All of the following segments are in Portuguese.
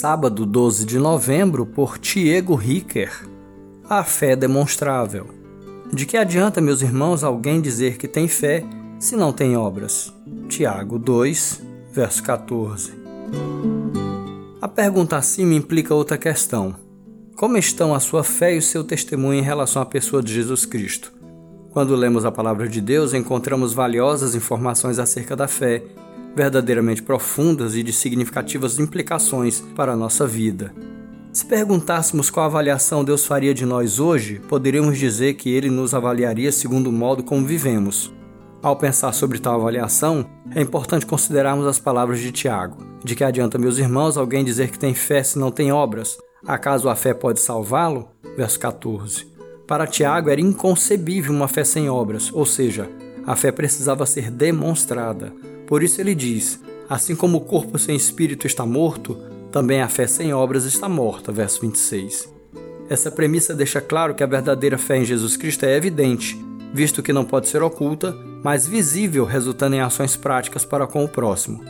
sábado 12 de novembro, por Tiago Ricker. A fé demonstrável. De que adianta, meus irmãos, alguém dizer que tem fé se não tem obras? Tiago 2, verso 14. A pergunta acima implica outra questão. Como estão a sua fé e o seu testemunho em relação à pessoa de Jesus Cristo? Quando lemos a palavra de Deus, encontramos valiosas informações acerca da fé, verdadeiramente profundas e de significativas implicações para a nossa vida. Se perguntássemos qual avaliação Deus faria de nós hoje, poderíamos dizer que Ele nos avaliaria segundo o modo como vivemos. Ao pensar sobre tal avaliação, é importante considerarmos as palavras de Tiago: De que adianta, meus irmãos, alguém dizer que tem fé se não tem obras? Acaso a fé pode salvá-lo? Verso 14. Para Tiago era inconcebível uma fé sem obras, ou seja, a fé precisava ser demonstrada. Por isso ele diz: Assim como o corpo sem espírito está morto, também a fé sem obras está morta. Verso 26. Essa premissa deixa claro que a verdadeira fé em Jesus Cristo é evidente, visto que não pode ser oculta, mas visível, resultando em ações práticas para com o próximo.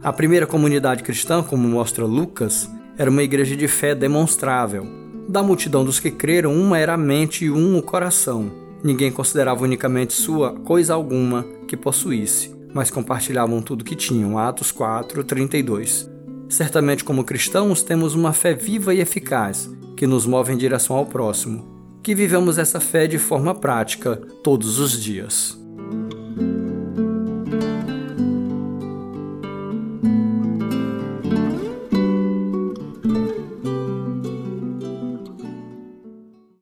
A primeira comunidade cristã, como mostra Lucas, era uma igreja de fé demonstrável, da multidão dos que creram, uma era a mente e um o coração. Ninguém considerava unicamente sua coisa alguma que possuísse, mas compartilhavam tudo que tinham. Atos 4, 32. Certamente, como cristãos, temos uma fé viva e eficaz, que nos move em direção ao próximo. Que vivemos essa fé de forma prática todos os dias.